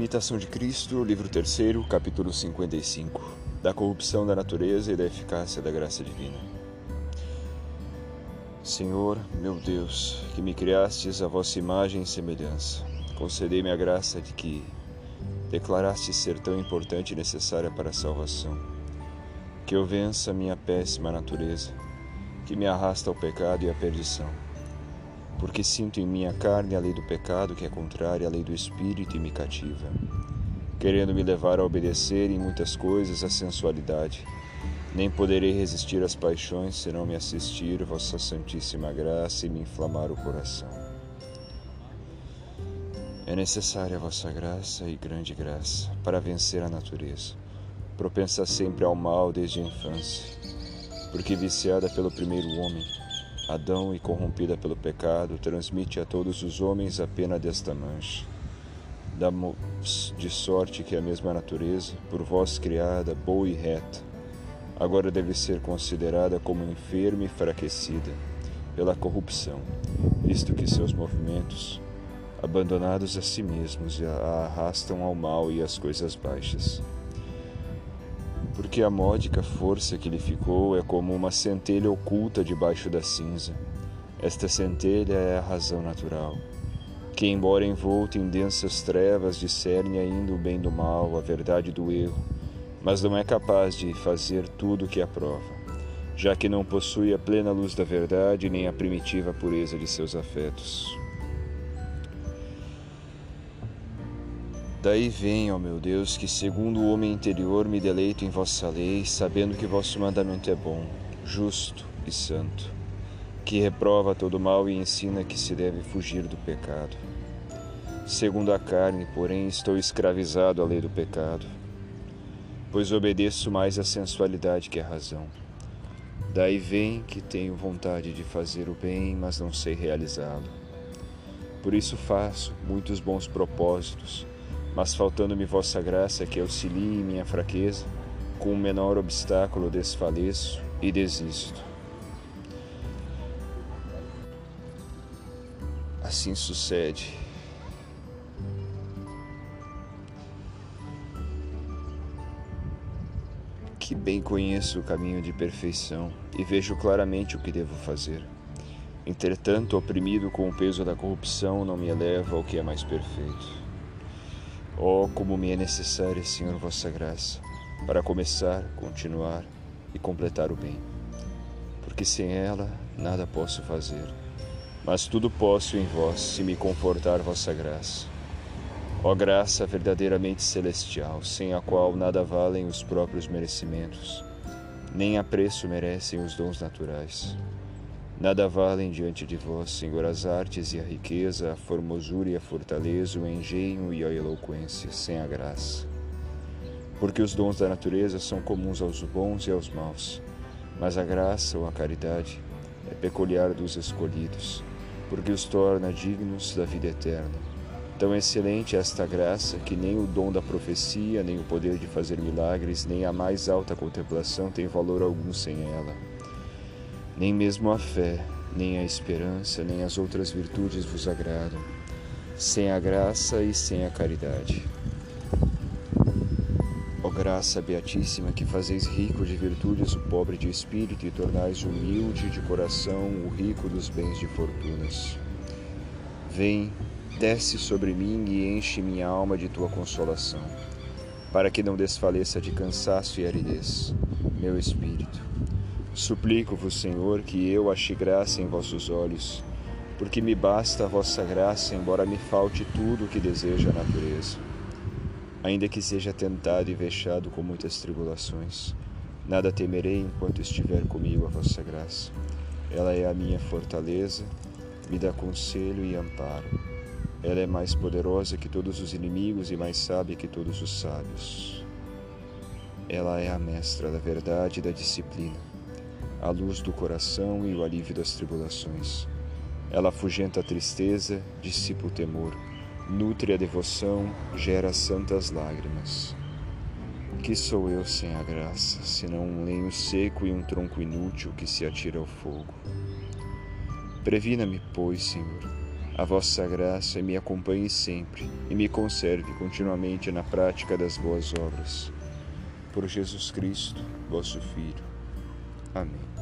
Imitação de Cristo, livro 3, capítulo 55 Da corrupção da natureza e da eficácia da graça divina. Senhor, meu Deus, que me criastes a vossa imagem e semelhança, concedei-me a graça de que declaraste ser tão importante e necessária para a salvação. Que eu vença minha péssima natureza, que me arrasta ao pecado e à perdição porque sinto em minha carne a lei do pecado que é contrária à lei do espírito e me cativa, querendo me levar a obedecer em muitas coisas à sensualidade. Nem poderei resistir às paixões se não me assistir vossa santíssima graça e me inflamar o coração. É necessária a vossa graça e grande graça para vencer a natureza, propensa sempre ao mal desde a infância, porque viciada pelo primeiro homem, Adão, e corrompida pelo pecado, transmite a todos os homens a pena desta mancha. Damos de sorte que a mesma natureza, por vós criada, boa e reta, agora deve ser considerada como enferma e enfraquecida pela corrupção, visto que seus movimentos, abandonados a si mesmos, a arrastam ao mal e às coisas baixas porque a módica força que lhe ficou é como uma centelha oculta debaixo da cinza. Esta centelha é a razão natural, que, embora envolta em densas trevas, discerne ainda o bem do mal, a verdade do erro, mas não é capaz de fazer tudo o que aprova, já que não possui a plena luz da verdade nem a primitiva pureza de seus afetos. Daí vem, ó meu Deus, que segundo o homem interior me deleito em vossa lei, sabendo que vosso mandamento é bom, justo e santo, que reprova todo mal e ensina que se deve fugir do pecado. Segundo a carne, porém, estou escravizado à lei do pecado, pois obedeço mais à sensualidade que à razão. Daí vem que tenho vontade de fazer o bem, mas não sei realizá-lo. Por isso faço muitos bons propósitos, mas faltando-me vossa graça que auxilie minha fraqueza, com o menor obstáculo desfaleço e desisto. Assim sucede. Que bem conheço o caminho de perfeição e vejo claramente o que devo fazer. Entretanto, oprimido com o peso da corrupção, não me eleva ao que é mais perfeito. Oh, como me é necessária, Senhor, vossa graça, para começar, continuar e completar o bem. Porque sem ela nada posso fazer, mas tudo posso em vós, se me confortar vossa graça. Ó oh, graça verdadeiramente celestial, sem a qual nada valem os próprios merecimentos, nem apreço merecem os dons naturais. Nada valem diante de vós, Senhor, as artes e a riqueza, a formosura e a fortaleza, o engenho e a eloquência, sem a graça. Porque os dons da natureza são comuns aos bons e aos maus, mas a graça ou a caridade é peculiar dos escolhidos, porque os torna dignos da vida eterna. Tão excelente é esta graça que nem o dom da profecia, nem o poder de fazer milagres, nem a mais alta contemplação tem valor algum sem ela nem mesmo a fé, nem a esperança, nem as outras virtudes vos agradam, sem a graça e sem a caridade. Ó graça beatíssima, que fazeis rico de virtudes o pobre de espírito e tornais humilde de coração o rico dos bens de fortunas. Vem, desce sobre mim e enche minha alma de tua consolação, para que não desfaleça de cansaço e aridez meu espírito Suplico-vos, Senhor, que eu ache graça em vossos olhos, porque me basta a vossa graça, embora me falte tudo o que deseja a natureza. Ainda que seja tentado e vexado com muitas tribulações, nada temerei enquanto estiver comigo a vossa graça. Ela é a minha fortaleza, me dá conselho e amparo. Ela é mais poderosa que todos os inimigos e mais sábia que todos os sábios. Ela é a mestra da verdade e da disciplina a luz do coração e o alívio das tribulações. Ela afugenta a tristeza, dissipa o temor, nutre a devoção, gera santas lágrimas. Que sou eu sem a graça, senão um lenho seco e um tronco inútil que se atira ao fogo? Previna-me, pois, Senhor, A vossa graça me acompanhe sempre e me conserve continuamente na prática das boas obras. Por Jesus Cristo, vosso Filho. Amém.